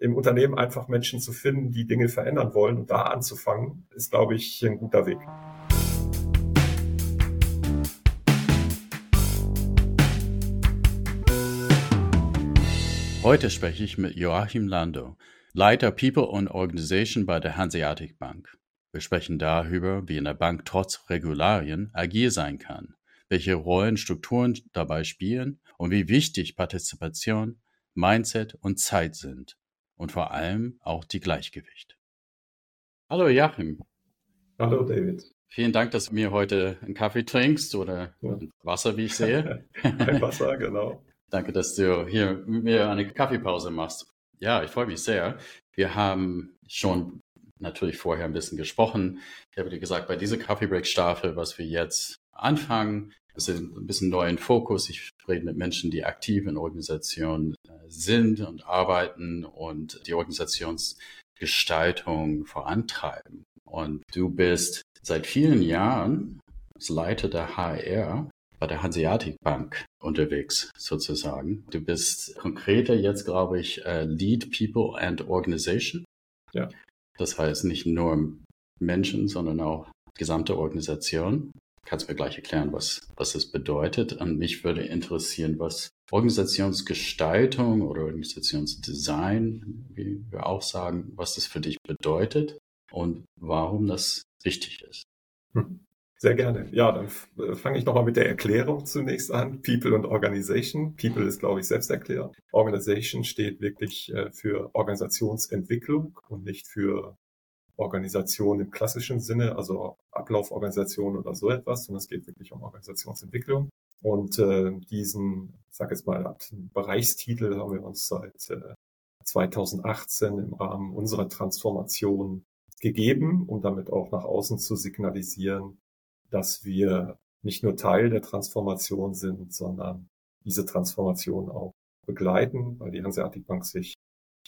im Unternehmen einfach Menschen zu finden, die Dinge verändern wollen und da anzufangen, ist, glaube ich, ein guter Weg. Heute spreche ich mit Joachim Lando, Leiter People und Organization bei der Hanseatic Bank. Wir sprechen darüber, wie in der Bank trotz Regularien agil sein kann, welche Rollen Strukturen dabei spielen und wie wichtig Partizipation, Mindset und Zeit sind und vor allem auch die Gleichgewicht. Hallo Joachim. Hallo David. Vielen Dank, dass du mir heute einen Kaffee trinkst oder ja. Wasser, wie ich sehe. Ein Wasser, genau. Danke, dass du hier mit mir eine Kaffeepause machst. Ja, ich freue mich sehr. Wir haben schon natürlich vorher ein bisschen gesprochen. Ich habe dir gesagt, bei dieser Kaffeebreak-Staffel, was wir jetzt anfangen, ein bisschen neuen Fokus. Ich rede mit Menschen, die aktiv in Organisationen äh, sind und arbeiten und die Organisationsgestaltung vorantreiben. Und du bist seit vielen Jahren als Leiter der HR bei der Hanseatic Bank unterwegs, sozusagen. Du bist konkreter jetzt, glaube ich, uh, Lead People and Organization. Ja. Das heißt nicht nur Menschen, sondern auch gesamte Organisation. Kannst mir gleich erklären, was, was das bedeutet. Und mich würde interessieren, was Organisationsgestaltung oder Organisationsdesign, wie wir auch sagen, was das für dich bedeutet und warum das wichtig ist. Hm. Sehr gerne. Ja, dann äh, fange ich nochmal mit der Erklärung zunächst an. People und Organization. People ist, glaube ich, selbst erklärt. Organization steht wirklich äh, für Organisationsentwicklung und nicht für Organisation im klassischen Sinne, also Ablauforganisation oder so etwas, sondern es geht wirklich um Organisationsentwicklung. Und äh, diesen, sage jetzt mal, Bereichstitel haben wir uns seit äh, 2018 im Rahmen unserer Transformation gegeben, um damit auch nach außen zu signalisieren, dass wir nicht nur Teil der Transformation sind, sondern diese Transformation auch begleiten, weil die Hanseatic Bank sich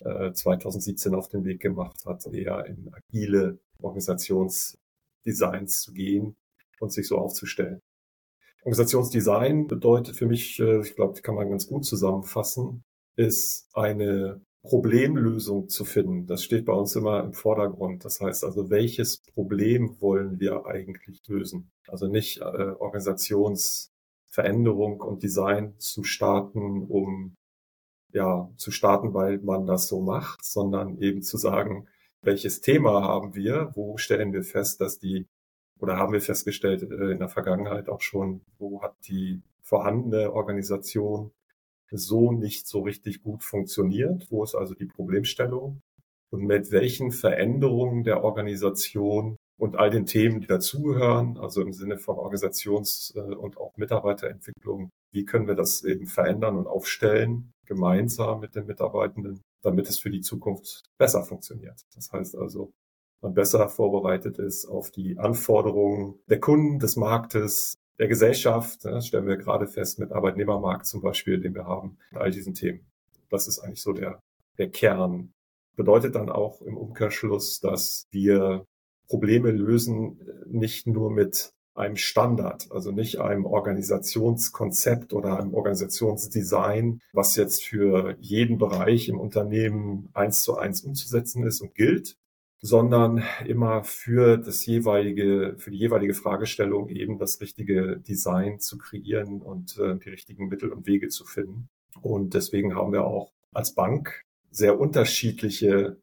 äh, 2017 auf den Weg gemacht hat, eher in agile Organisationsdesigns zu gehen und sich so aufzustellen. Organisationsdesign bedeutet für mich, äh, ich glaube, kann man ganz gut zusammenfassen, ist eine Problemlösung zu finden. Das steht bei uns immer im Vordergrund. Das heißt also, welches Problem wollen wir eigentlich lösen? Also nicht äh, Organisationsveränderung und Design zu starten, um ja zu starten, weil man das so macht, sondern eben zu sagen, welches Thema haben wir? Wo stellen wir fest, dass die oder haben wir festgestellt äh, in der Vergangenheit auch schon, wo hat die vorhandene Organisation so nicht so richtig gut funktioniert? Wo ist also die Problemstellung? Und mit welchen Veränderungen der Organisation und all den Themen, die dazugehören, also im Sinne von Organisations- äh, und auch Mitarbeiterentwicklung, wie können wir das eben verändern und aufstellen, gemeinsam mit den Mitarbeitenden, damit es für die Zukunft besser funktioniert. Das heißt also, man besser vorbereitet ist auf die Anforderungen der Kunden, des Marktes, der Gesellschaft. Das stellen wir gerade fest mit Arbeitnehmermarkt zum Beispiel, den wir haben, all diesen Themen. Das ist eigentlich so der, der Kern. Bedeutet dann auch im Umkehrschluss, dass wir Probleme lösen nicht nur mit einem Standard, also nicht einem Organisationskonzept oder einem Organisationsdesign, was jetzt für jeden Bereich im Unternehmen eins zu eins umzusetzen ist und gilt, sondern immer für das jeweilige, für die jeweilige Fragestellung eben das richtige Design zu kreieren und äh, die richtigen Mittel und Wege zu finden. Und deswegen haben wir auch als Bank sehr unterschiedliche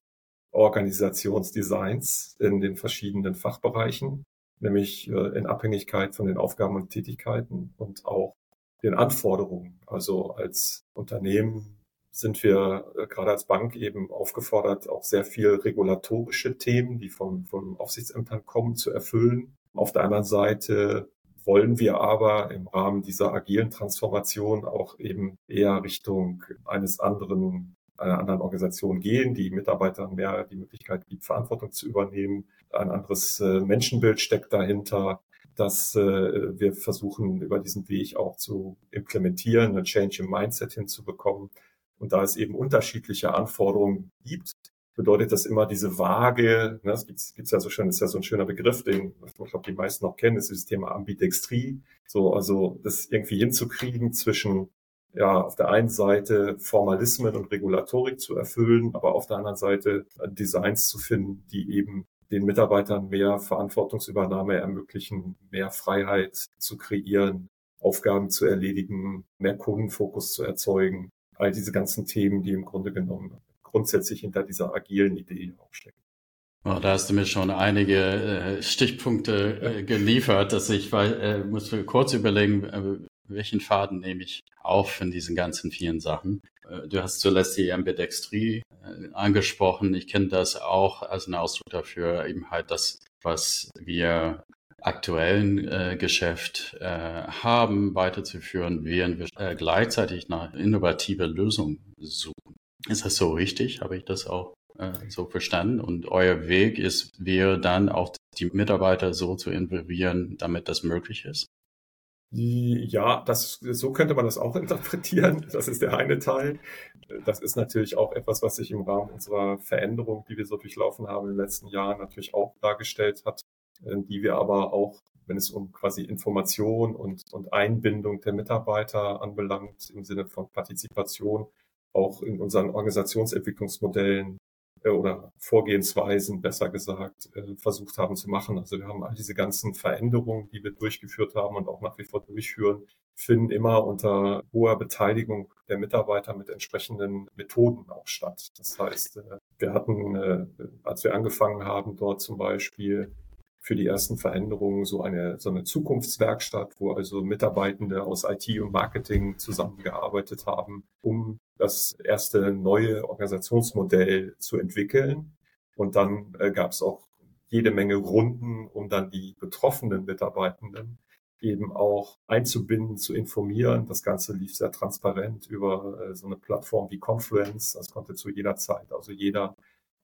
Organisationsdesigns in den verschiedenen Fachbereichen, nämlich äh, in Abhängigkeit von den Aufgaben und Tätigkeiten und auch den Anforderungen. Also als Unternehmen sind wir äh, gerade als Bank eben aufgefordert, auch sehr viel regulatorische Themen, die von, von Aufsichtsämtern kommen, zu erfüllen. Auf der anderen Seite wollen wir aber im Rahmen dieser agilen Transformation auch eben eher Richtung eines anderen, einer anderen Organisation gehen, die Mitarbeitern mehr die Möglichkeit gibt, Verantwortung zu übernehmen. Ein anderes äh, Menschenbild steckt dahinter dass äh, wir versuchen, über diesen Weg auch zu implementieren, einen Change im Mindset hinzubekommen. Und da es eben unterschiedliche Anforderungen gibt, bedeutet das immer diese Waage, ne, das gibt's, gibt's ja so schön, ist ja so ein schöner Begriff, den ich glaube, die meisten noch kennen, ist das Thema Ambidextrie. So, also das irgendwie hinzukriegen zwischen ja, auf der einen Seite Formalismen und Regulatorik zu erfüllen, aber auf der anderen Seite Designs zu finden, die eben den Mitarbeitern mehr Verantwortungsübernahme ermöglichen, mehr Freiheit zu kreieren, Aufgaben zu erledigen, mehr Kundenfokus zu erzeugen. All diese ganzen Themen, die im Grunde genommen grundsätzlich hinter dieser agilen Idee auch stecken. Oh, da hast du mir schon einige äh, Stichpunkte äh, geliefert, dass ich äh, muss kurz überlegen, äh, welchen Faden nehme ich auf von diesen ganzen vielen Sachen. Äh, du hast zuletzt die Ambidextrie äh, angesprochen. Ich kenne das auch als einen Ausdruck dafür, eben halt das, was wir aktuellen äh, Geschäft äh, haben, weiterzuführen, während wir äh, gleichzeitig nach innovative Lösungen suchen. Ist das so richtig? Habe ich das auch äh, so verstanden? Und euer Weg ist, wäre dann auch die Mitarbeiter so zu involvieren, damit das möglich ist? Ja, das, so könnte man das auch interpretieren. Das ist der eine Teil. Das ist natürlich auch etwas, was sich im Rahmen unserer Veränderung, die wir so durchlaufen haben in den letzten Jahren, natürlich auch dargestellt hat, die wir aber auch, wenn es um quasi Information und, und Einbindung der Mitarbeiter anbelangt, im Sinne von Partizipation, auch in unseren Organisationsentwicklungsmodellen oder Vorgehensweisen, besser gesagt, äh, versucht haben zu machen. Also wir haben all diese ganzen Veränderungen, die wir durchgeführt haben und auch nach wie vor durchführen, finden immer unter hoher Beteiligung der Mitarbeiter mit entsprechenden Methoden auch statt. Das heißt, äh, wir hatten, als wir angefangen haben, dort zum Beispiel für die ersten Veränderungen so eine, so eine Zukunftswerkstatt, wo also Mitarbeitende aus IT und Marketing zusammengearbeitet haben, um das erste neue Organisationsmodell zu entwickeln. Und dann äh, gab es auch jede Menge Runden, um dann die betroffenen Mitarbeitenden eben auch einzubinden, zu informieren. Das Ganze lief sehr transparent über äh, so eine Plattform wie Confluence. Das konnte zu jeder Zeit, also jeder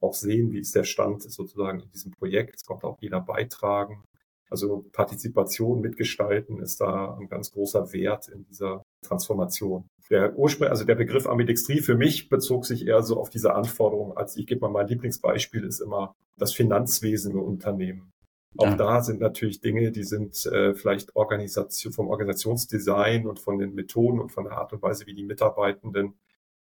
auch sehen, wie ist der Stand sozusagen in diesem Projekt. Es kommt auch jeder beitragen. Also Partizipation, Mitgestalten ist da ein ganz großer Wert in dieser Transformation. Der Ursprung, also der Begriff Ambidextrie für mich bezog sich eher so auf diese Anforderung, als ich gebe mal mein Lieblingsbeispiel ist immer das Finanzwesen im Unternehmen. Auch ja. da sind natürlich Dinge, die sind äh, vielleicht Organisation, vom Organisationsdesign und von den Methoden und von der Art und Weise, wie die Mitarbeitenden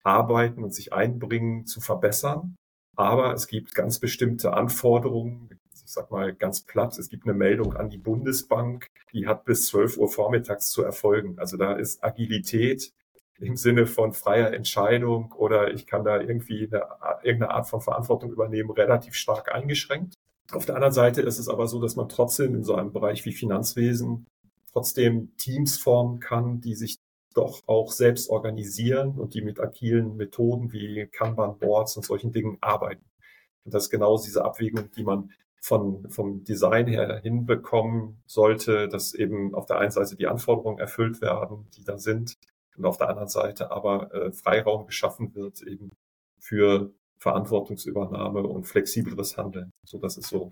arbeiten und sich einbringen, zu verbessern. Aber es gibt ganz bestimmte Anforderungen. Ich sag mal ganz platt, es gibt eine Meldung an die Bundesbank, die hat bis 12 Uhr vormittags zu erfolgen. Also da ist Agilität im Sinne von freier Entscheidung oder ich kann da irgendwie eine, irgendeine Art von Verantwortung übernehmen, relativ stark eingeschränkt. Auf der anderen Seite ist es aber so, dass man trotzdem in so einem Bereich wie Finanzwesen trotzdem Teams formen kann, die sich doch auch selbst organisieren und die mit agilen Methoden wie Kanban-Boards und solchen Dingen arbeiten. Und das ist genau diese Abwägung, die man von, vom Design her hinbekommen sollte, dass eben auf der einen Seite die Anforderungen erfüllt werden, die da sind, und auf der anderen Seite aber äh, Freiraum geschaffen wird eben für Verantwortungsübernahme und flexibleres Handeln. So, das ist so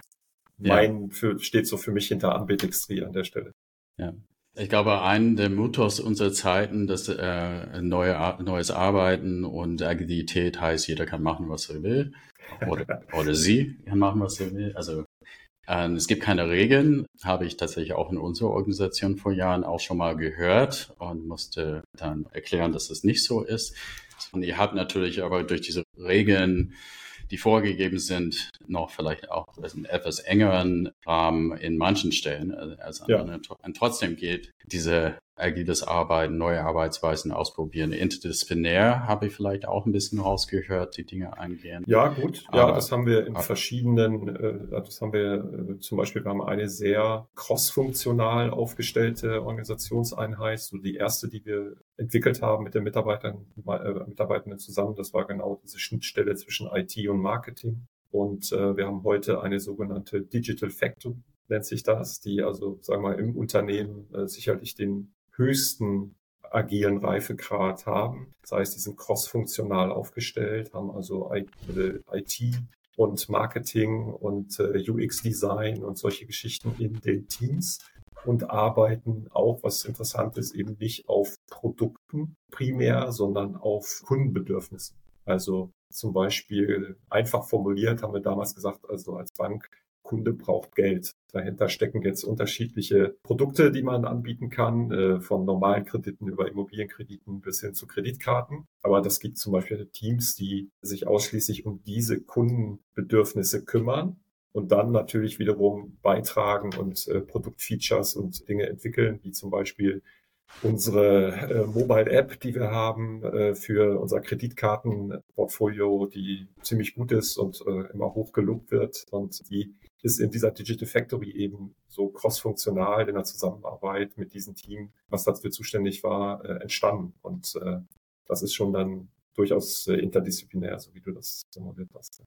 mein, ja. für, steht so für mich hinter Ambidextrie an der Stelle. Ja, ich glaube, ein der Mythos unserer Zeiten, dass äh, neue, neues Arbeiten und Agilität heißt, jeder kann machen, was er will. Oder, oder sie kann machen, was er will. Also äh, es gibt keine Regeln, habe ich tatsächlich auch in unserer Organisation vor Jahren auch schon mal gehört und musste dann erklären, dass es nicht so ist. Und ihr habt natürlich aber durch diese Regeln die vorgegeben sind, noch vielleicht auch einen etwas engeren Rahmen in manchen Stellen als anderen. Ja. Und trotzdem geht diese agiles Arbeiten, neue Arbeitsweisen ausprobieren. Interdisziplinär habe ich vielleicht auch ein bisschen rausgehört, die Dinge eingehen. Ja, gut. Ja, aber, das haben wir in verschiedenen, äh, das haben wir äh, zum Beispiel, wir haben eine sehr cross-funktional aufgestellte Organisationseinheit, so die erste, die wir entwickelt haben mit den Mitarbeitern, äh, Mitarbeitenden zusammen. Das war genau diese Schnittstelle zwischen IT und Marketing. Und äh, wir haben heute eine sogenannte Digital Factory, nennt sich das, die also, sagen wir im Unternehmen äh, sicherlich den höchsten agilen Reifegrad haben. Das heißt, die sind cross-funktional aufgestellt, haben also IT und Marketing und äh, UX-Design und solche Geschichten in den Teams und arbeiten auch, was interessant ist, eben nicht auf Produkten primär, sondern auf Kundenbedürfnissen. Also zum Beispiel einfach formuliert haben wir damals gesagt, also als Bank Kunde braucht Geld. Dahinter stecken jetzt unterschiedliche Produkte, die man anbieten kann, äh, von normalen Krediten über Immobilienkrediten bis hin zu Kreditkarten. Aber das gibt zum Beispiel Teams, die sich ausschließlich um diese Kundenbedürfnisse kümmern und dann natürlich wiederum beitragen und äh, Produktfeatures und Dinge entwickeln, wie zum Beispiel unsere äh, Mobile App, die wir haben äh, für unser Kreditkartenportfolio, die ziemlich gut ist und äh, immer hoch gelobt wird. Und die ist in dieser Digital Factory eben so crossfunktional in der Zusammenarbeit mit diesem Team, was dafür zuständig war, äh, entstanden. Und äh, das ist schon dann durchaus äh, interdisziplinär, so wie du das formuliert hast.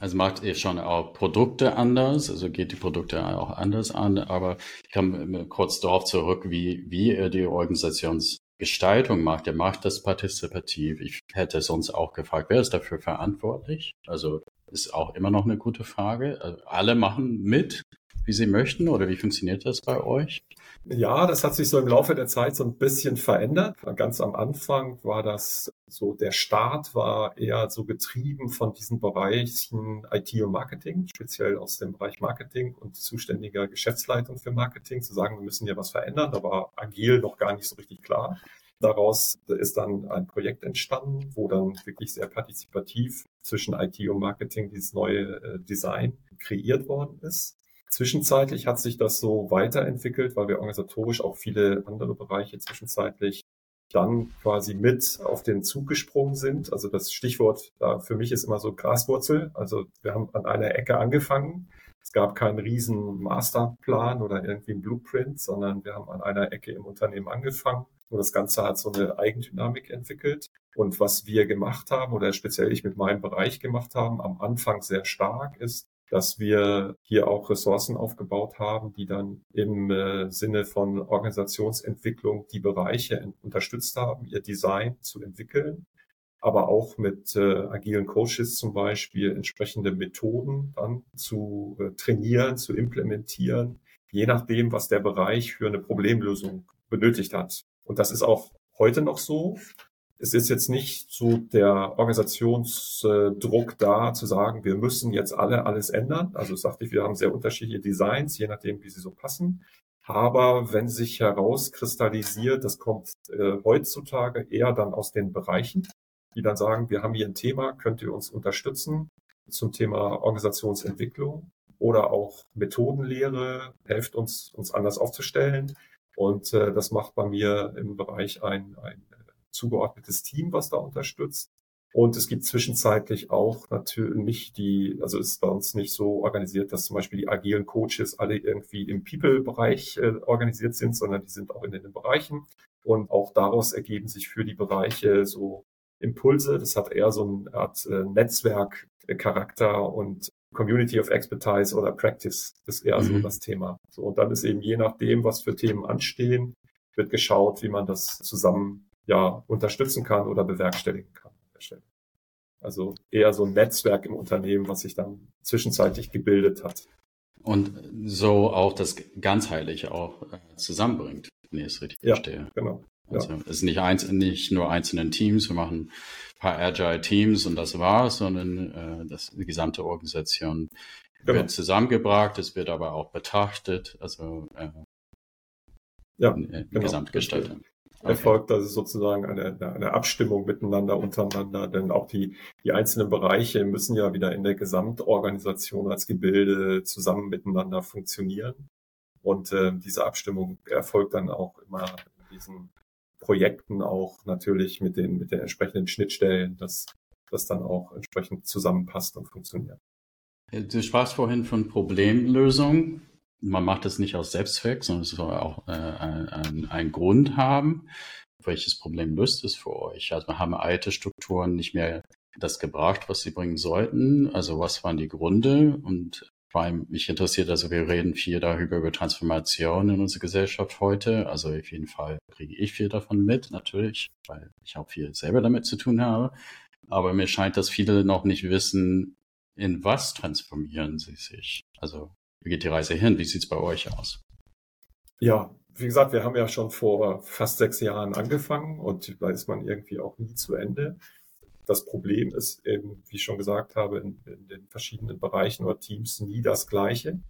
Also macht ihr schon auch Produkte anders, also geht die Produkte auch anders an, aber ich komme kurz darauf zurück, wie, wie ihr die Organisationsgestaltung macht. Ihr macht das partizipativ. Ich hätte sonst auch gefragt, wer ist dafür verantwortlich? Also ist auch immer noch eine gute Frage. Also alle machen mit, wie sie möchten oder wie funktioniert das bei euch? Ja, das hat sich so im Laufe der Zeit so ein bisschen verändert. Ganz am Anfang war das so, der Start war eher so getrieben von diesen Bereichen IT und Marketing, speziell aus dem Bereich Marketing und zuständiger Geschäftsleitung für Marketing, zu sagen, wir müssen hier was verändern, da war agil noch gar nicht so richtig klar. Daraus ist dann ein Projekt entstanden, wo dann wirklich sehr partizipativ zwischen IT und Marketing dieses neue äh, Design kreiert worden ist. Zwischenzeitlich hat sich das so weiterentwickelt, weil wir organisatorisch auch viele andere Bereiche zwischenzeitlich dann quasi mit auf den Zug gesprungen sind. Also das Stichwort da für mich ist immer so Graswurzel. Also wir haben an einer Ecke angefangen. Es gab keinen riesen Masterplan oder irgendwie ein Blueprint, sondern wir haben an einer Ecke im Unternehmen angefangen und das Ganze hat so eine Eigendynamik entwickelt. Und was wir gemacht haben oder speziell ich mit meinem Bereich gemacht haben, am Anfang sehr stark ist, dass wir hier auch Ressourcen aufgebaut haben, die dann im äh, Sinne von Organisationsentwicklung die Bereiche unterstützt haben, ihr Design zu entwickeln, aber auch mit äh, agilen Coaches zum Beispiel entsprechende Methoden dann zu äh, trainieren, zu implementieren, je nachdem, was der Bereich für eine Problemlösung benötigt hat. Und das ist auch heute noch so es ist jetzt nicht so der Organisationsdruck da, zu sagen, wir müssen jetzt alle alles ändern. Also sagte ich, wir haben sehr unterschiedliche Designs, je nachdem, wie sie so passen. Aber wenn sich herauskristallisiert, das kommt äh, heutzutage eher dann aus den Bereichen, die dann sagen, wir haben hier ein Thema, könnt ihr uns unterstützen zum Thema Organisationsentwicklung oder auch Methodenlehre, helft uns, uns anders aufzustellen. Und äh, das macht bei mir im Bereich ein, ein zugeordnetes Team, was da unterstützt. Und es gibt zwischenzeitlich auch natürlich nicht die, also ist bei uns nicht so organisiert, dass zum Beispiel die agilen Coaches alle irgendwie im People-Bereich äh, organisiert sind, sondern die sind auch in den Bereichen. Und auch daraus ergeben sich für die Bereiche so Impulse. Das hat eher so eine Art äh, Netzwerkcharakter und Community of Expertise oder Practice ist eher mhm. so das Thema. So, und dann ist eben je nachdem, was für Themen anstehen, wird geschaut, wie man das zusammen ja, unterstützen kann oder bewerkstelligen kann. Also eher so ein Netzwerk im Unternehmen, was sich dann zwischenzeitlich gebildet hat. Und so auch das ganzheitliche auch äh, zusammenbringt, wenn ich es richtig ja, verstehe. Genau. Also es ist nicht, eins, nicht nur einzelne Teams, wir machen ein paar Agile Teams und das war's, sondern äh, das, die gesamte Organisation genau. wird zusammengebracht, es wird aber auch betrachtet, also äh, ja, genau. Gesamtgestaltung erfolgt also sozusagen eine, eine Abstimmung miteinander, untereinander, denn auch die, die einzelnen Bereiche müssen ja wieder in der Gesamtorganisation als Gebilde zusammen miteinander funktionieren. Und äh, diese Abstimmung erfolgt dann auch immer in diesen Projekten auch natürlich mit den, mit den entsprechenden Schnittstellen, dass das dann auch entsprechend zusammenpasst und funktioniert. Du sprachst vorhin von Problemlösung man macht es nicht aus Selbstzweck, sondern es soll auch äh, ein, ein Grund haben. Welches Problem löst es für euch? Also haben alte Strukturen nicht mehr das gebracht, was sie bringen sollten? Also was waren die Gründe? Und vor allem mich interessiert, also wir reden viel darüber über Transformation in unserer Gesellschaft heute. Also auf jeden Fall kriege ich viel davon mit, natürlich, weil ich auch viel selber damit zu tun habe. Aber mir scheint, dass viele noch nicht wissen, in was transformieren sie sich. Also wie geht die Reise hin? Wie sieht es bei euch aus? Ja, wie gesagt, wir haben ja schon vor fast sechs Jahren angefangen und da ist man irgendwie auch nie zu Ende. das Problem ist eben, wie ich schon gesagt habe, in, in den verschiedenen Bereichen oder Teams nie das Gleiche.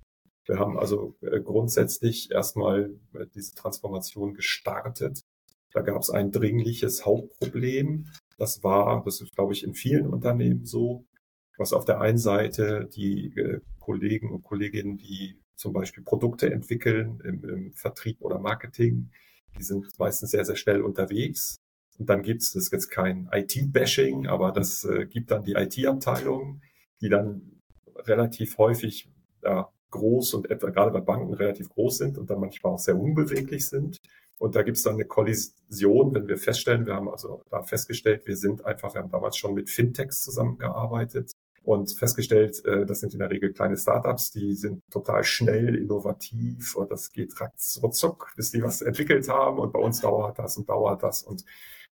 Wir haben also äh, grundsätzlich erstmal äh, diese Transformation gestartet. Da gab es ein dringliches Hauptproblem. Das war, das ist, glaube ich, in vielen Unternehmen so, was auf der einen Seite die äh, Kollegen und Kolleginnen, die zum Beispiel Produkte entwickeln im, im Vertrieb oder Marketing, die sind meistens sehr, sehr schnell unterwegs. Und dann gibt es, das ist jetzt kein IT-Bashing, aber das äh, gibt dann die IT-Abteilung, die dann relativ häufig ja, groß und etwa gerade bei Banken relativ groß sind und dann manchmal auch sehr unbeweglich sind. Und da gibt es dann eine Kollision, wenn wir feststellen, wir haben also da festgestellt, wir sind einfach, wir haben damals schon mit Fintechs zusammengearbeitet und festgestellt, äh, das sind in der Regel kleine Startups, die sind total schnell, innovativ und das geht ruckzuck, bis die was entwickelt haben und bei uns dauert das und dauert das und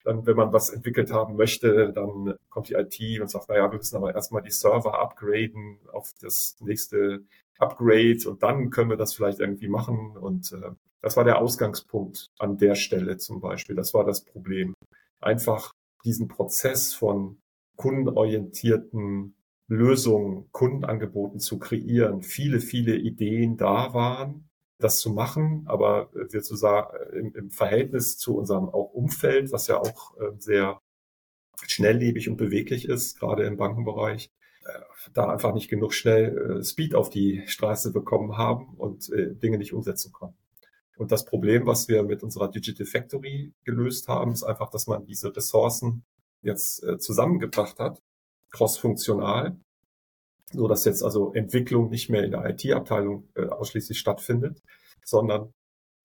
dann, wenn man was entwickelt haben möchte, dann kommt die IT und sagt, naja, wir müssen aber erstmal die Server upgraden auf das nächste Upgrade und dann können wir das vielleicht irgendwie machen. Und äh, das war der Ausgangspunkt an der Stelle zum Beispiel. Das war das Problem. Einfach diesen Prozess von kundenorientierten Lösungen, Kundenangeboten zu kreieren. Viele, viele Ideen da waren das zu machen, aber wir zu sagen, im, im Verhältnis zu unserem auch Umfeld, was ja auch äh, sehr schnelllebig und beweglich ist, gerade im Bankenbereich, äh, da einfach nicht genug schnell äh, Speed auf die Straße bekommen haben und äh, Dinge nicht umsetzen konnten. Und das Problem, was wir mit unserer Digital Factory gelöst haben, ist einfach, dass man diese Ressourcen jetzt zusammengebracht hat, cross-funktional, so dass jetzt also Entwicklung nicht mehr in der IT-Abteilung äh, ausschließlich stattfindet, sondern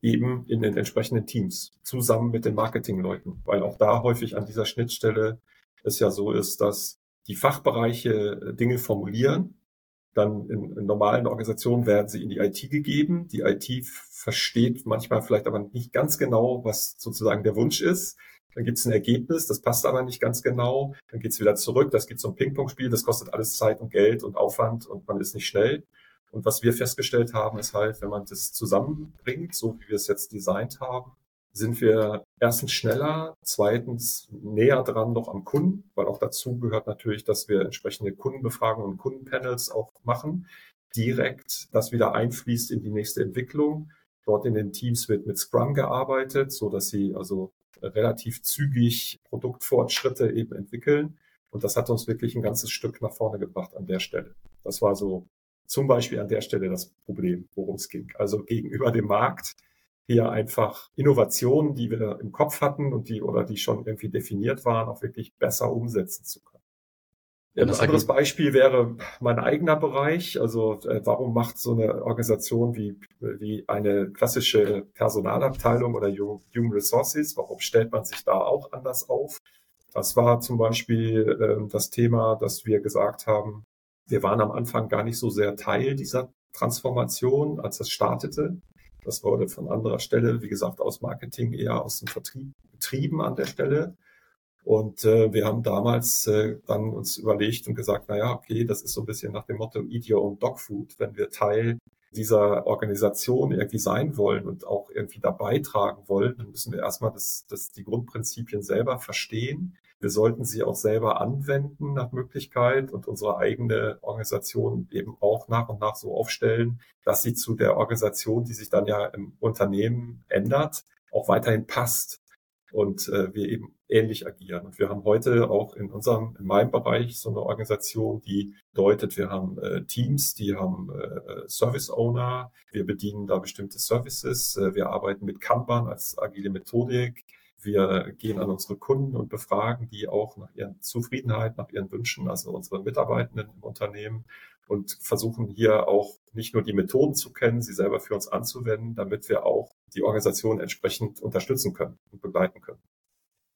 eben in den entsprechenden Teams zusammen mit den Marketingleuten, weil auch da häufig an dieser Schnittstelle es ja so ist, dass die Fachbereiche äh, Dinge formulieren, dann in, in normalen Organisationen werden sie in die IT gegeben. Die IT versteht manchmal vielleicht aber nicht ganz genau, was sozusagen der Wunsch ist. Dann gibt es ein Ergebnis, das passt aber nicht ganz genau. Dann geht es wieder zurück, das geht zum Ping-Pong-Spiel, das kostet alles Zeit und Geld und Aufwand und man ist nicht schnell. Und was wir festgestellt haben, ist halt, wenn man das zusammenbringt, so wie wir es jetzt designt haben, sind wir erstens schneller, zweitens näher dran noch am Kunden, weil auch dazu gehört natürlich, dass wir entsprechende Kundenbefragungen und Kundenpanels auch machen, direkt das wieder einfließt in die nächste Entwicklung. Dort in den Teams wird mit Scrum gearbeitet, so dass sie also relativ zügig Produktfortschritte eben entwickeln. Und das hat uns wirklich ein ganzes Stück nach vorne gebracht an der Stelle. Das war so zum Beispiel an der Stelle das Problem, worum es ging. Also gegenüber dem Markt hier einfach Innovationen, die wir im Kopf hatten und die oder die schon irgendwie definiert waren, auch wirklich besser umsetzen zu können. Ein anderes Beispiel wäre mein eigener Bereich. Also äh, warum macht so eine Organisation wie, wie eine klassische Personalabteilung oder Human Resources, warum stellt man sich da auch anders auf? Das war zum Beispiel äh, das Thema, dass wir gesagt haben, wir waren am Anfang gar nicht so sehr Teil dieser Transformation, als es startete. Das wurde von anderer Stelle, wie gesagt, aus Marketing eher aus dem Vertrieb betrieben an der Stelle. Und äh, wir haben damals äh, dann uns überlegt und gesagt, na ja, okay, das ist so ein bisschen nach dem Motto Eat Your Own Dog Food. Wenn wir Teil dieser Organisation irgendwie sein wollen und auch irgendwie da beitragen wollen, dann müssen wir erstmal das, das, die Grundprinzipien selber verstehen. Wir sollten sie auch selber anwenden nach Möglichkeit und unsere eigene Organisation eben auch nach und nach so aufstellen, dass sie zu der Organisation, die sich dann ja im Unternehmen ändert, auch weiterhin passt und äh, wir eben ähnlich agieren. Und wir haben heute auch in unserem, in meinem Bereich so eine Organisation, die deutet, wir haben äh, Teams, die haben äh, Service Owner, wir bedienen da bestimmte Services, äh, wir arbeiten mit Kanban als agile Methodik, wir gehen an unsere Kunden und befragen die auch nach ihren Zufriedenheit, nach ihren Wünschen, also unsere Mitarbeitenden im Unternehmen und versuchen hier auch nicht nur die Methoden zu kennen, sie selber für uns anzuwenden, damit wir auch die Organisation entsprechend unterstützen können und begleiten können.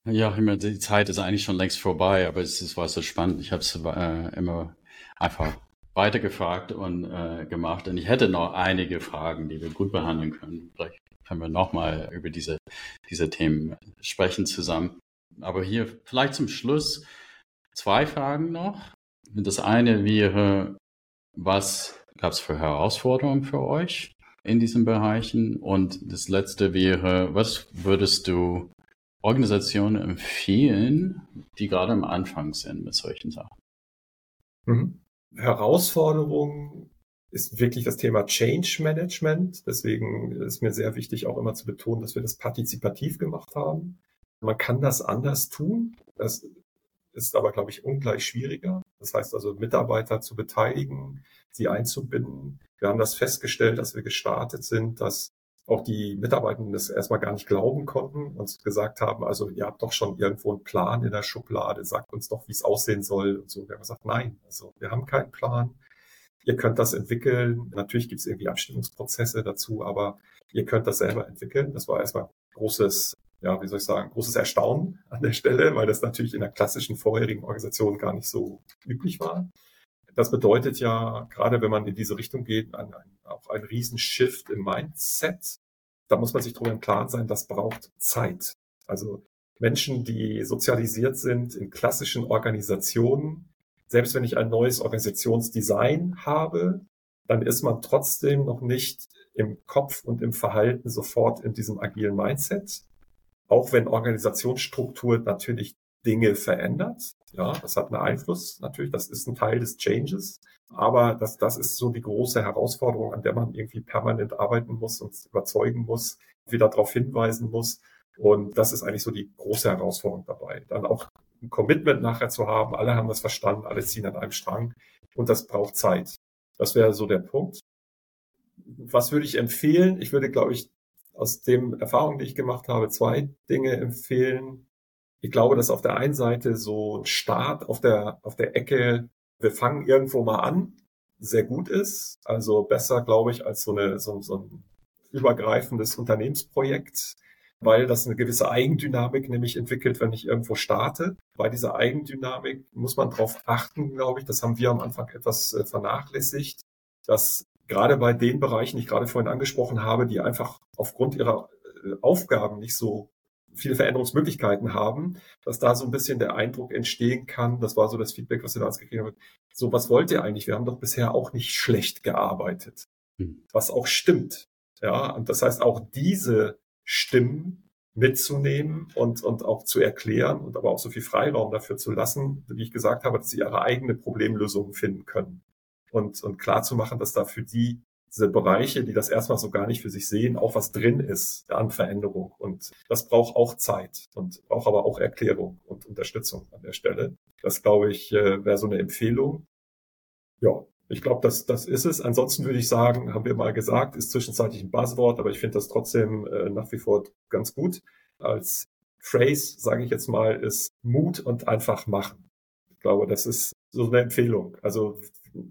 Ja, immer die Zeit ist eigentlich schon längst vorbei, aber es, es war so spannend. Ich habe es äh, immer einfach weitergefragt und äh, gemacht. Und ich hätte noch einige Fragen, die wir gut behandeln können. Vielleicht können wir nochmal über diese, diese Themen sprechen zusammen. Aber hier vielleicht zum Schluss zwei Fragen noch. Das eine wäre, was gab es für Herausforderungen für euch in diesen Bereichen? Und das letzte wäre, was würdest du Organisationen empfehlen, die gerade am Anfang sind mit solchen Sachen? Mhm. Herausforderung ist wirklich das Thema Change Management. Deswegen ist mir sehr wichtig, auch immer zu betonen, dass wir das partizipativ gemacht haben. Man kann das anders tun. Das ist aber, glaube ich, ungleich schwieriger. Das heißt also, Mitarbeiter zu beteiligen, sie einzubinden. Wir haben das festgestellt, dass wir gestartet sind, dass auch die Mitarbeitenden das erstmal gar nicht glauben konnten und gesagt haben, also ihr habt doch schon irgendwo einen Plan in der Schublade, sagt uns doch, wie es aussehen soll und so. Wir haben gesagt, nein, also wir haben keinen Plan. Ihr könnt das entwickeln. Natürlich gibt es irgendwie Abstimmungsprozesse dazu, aber ihr könnt das selber entwickeln. Das war erstmal großes, ja, wie soll ich sagen, großes Erstaunen an der Stelle, weil das natürlich in der klassischen vorherigen Organisation gar nicht so üblich war. Das bedeutet ja, gerade wenn man in diese Richtung geht, ein, ein, auch ein Riesenshift im Mindset. Da muss man sich darüber im Klaren sein, das braucht Zeit. Also Menschen, die sozialisiert sind in klassischen Organisationen, selbst wenn ich ein neues Organisationsdesign habe, dann ist man trotzdem noch nicht im Kopf und im Verhalten sofort in diesem agilen Mindset. Auch wenn Organisationsstruktur natürlich Dinge verändert. Ja, das hat einen Einfluss natürlich. Das ist ein Teil des Changes. Aber das, das ist so die große Herausforderung, an der man irgendwie permanent arbeiten muss und überzeugen muss, wieder darauf hinweisen muss. Und das ist eigentlich so die große Herausforderung dabei. Dann auch ein Commitment nachher zu haben. Alle haben das verstanden, alle ziehen an einem Strang. Und das braucht Zeit. Das wäre so der Punkt. Was würde ich empfehlen? Ich würde, glaube ich, aus den Erfahrungen, die ich gemacht habe, zwei Dinge empfehlen. Ich glaube, dass auf der einen Seite so ein Start auf der, auf der Ecke, wir fangen irgendwo mal an, sehr gut ist. Also besser, glaube ich, als so, eine, so, so ein übergreifendes Unternehmensprojekt, weil das eine gewisse Eigendynamik nämlich entwickelt, wenn ich irgendwo starte. Bei dieser Eigendynamik muss man darauf achten, glaube ich, das haben wir am Anfang etwas äh, vernachlässigt, dass gerade bei den Bereichen, die ich gerade vorhin angesprochen habe, die einfach aufgrund ihrer äh, Aufgaben nicht so viele Veränderungsmöglichkeiten haben, dass da so ein bisschen der Eindruck entstehen kann, das war so das Feedback, was wir da uns gekriegt haben, so was wollt ihr eigentlich? Wir haben doch bisher auch nicht schlecht gearbeitet, hm. was auch stimmt. Ja, und das heißt auch diese Stimmen mitzunehmen und, und auch zu erklären und aber auch so viel Freiraum dafür zu lassen, wie ich gesagt habe, dass sie ihre eigene Problemlösung finden können. Und, und klar zu machen, dass da für die diese Bereiche, die das erstmal so gar nicht für sich sehen, auch was drin ist an Veränderung. Und das braucht auch Zeit und braucht aber auch Erklärung und Unterstützung an der Stelle. Das, glaube ich, äh, wäre so eine Empfehlung. Ja, ich glaube, das, das ist es. Ansonsten würde ich sagen, haben wir mal gesagt, ist zwischenzeitlich ein Buzzword, aber ich finde das trotzdem äh, nach wie vor ganz gut. Als Phrase, sage ich jetzt mal, ist Mut und einfach machen. Ich glaube, das ist so eine Empfehlung. Also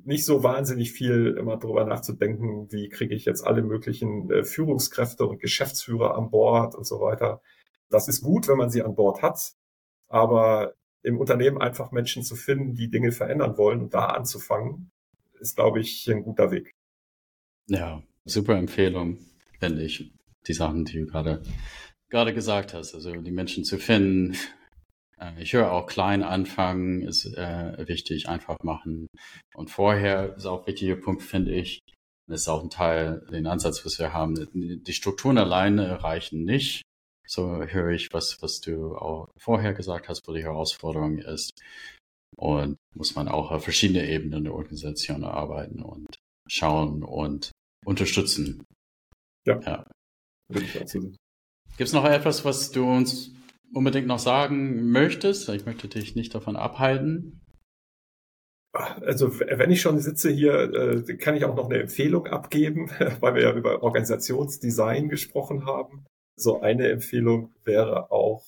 nicht so wahnsinnig viel immer darüber nachzudenken, wie kriege ich jetzt alle möglichen äh, Führungskräfte und Geschäftsführer an Bord und so weiter. Das ist gut, wenn man sie an Bord hat, aber im Unternehmen einfach Menschen zu finden, die Dinge verändern wollen und da anzufangen, ist, glaube ich, ein guter Weg. Ja, super Empfehlung, finde ich. Die Sachen, die du gerade, gerade gesagt hast, also die Menschen zu finden, ich höre auch klein anfangen ist äh, wichtig, einfach machen. Und vorher ist auch ein wichtiger Punkt, finde ich, das ist auch ein Teil, den Ansatz, was wir haben. Die Strukturen alleine reichen nicht. So höre ich, was, was du auch vorher gesagt hast, wo die Herausforderung ist. Und muss man auch auf verschiedene Ebenen der Organisation arbeiten und schauen und unterstützen. Ja. ja. Gibt es noch etwas, was du uns unbedingt noch sagen möchtest? Ich möchte dich nicht davon abhalten. Also wenn ich schon sitze hier, äh, kann ich auch noch eine Empfehlung abgeben, weil wir ja über Organisationsdesign gesprochen haben. So eine Empfehlung wäre auch,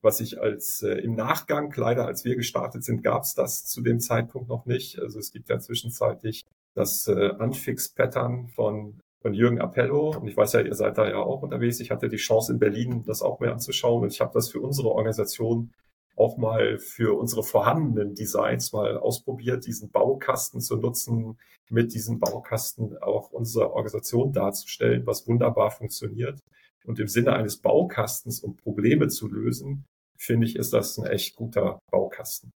was ich als äh, im Nachgang, leider als wir gestartet sind, gab es das zu dem Zeitpunkt noch nicht. Also es gibt ja zwischenzeitlich das äh, Unfix-Pattern von von Jürgen Appello. Und ich weiß ja, ihr seid da ja auch unterwegs. Ich hatte die Chance in Berlin, das auch mehr anzuschauen. Und ich habe das für unsere Organisation auch mal für unsere vorhandenen Designs mal ausprobiert, diesen Baukasten zu nutzen, mit diesem Baukasten auch unsere Organisation darzustellen, was wunderbar funktioniert. Und im Sinne eines Baukastens, um Probleme zu lösen, finde ich, ist das ein echt guter Baukasten.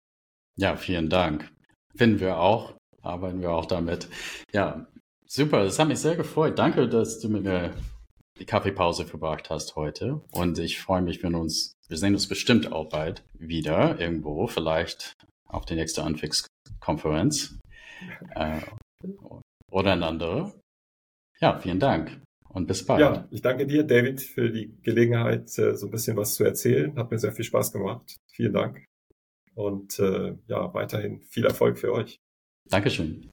Ja, vielen Dank. Finden wir auch, arbeiten wir auch damit. Ja, Super, das hat mich sehr gefreut. Danke, dass du mit mir die Kaffeepause verbracht hast heute. Und ich freue mich, wenn wir uns Wir sehen uns bestimmt auch bald wieder irgendwo, vielleicht auf der nächsten Unfix-Konferenz äh, oder eine andere. Ja, vielen Dank und bis bald. Ja, ich danke dir, David, für die Gelegenheit, äh, so ein bisschen was zu erzählen. Hat mir sehr viel Spaß gemacht. Vielen Dank. Und äh, ja, weiterhin viel Erfolg für euch. Dankeschön.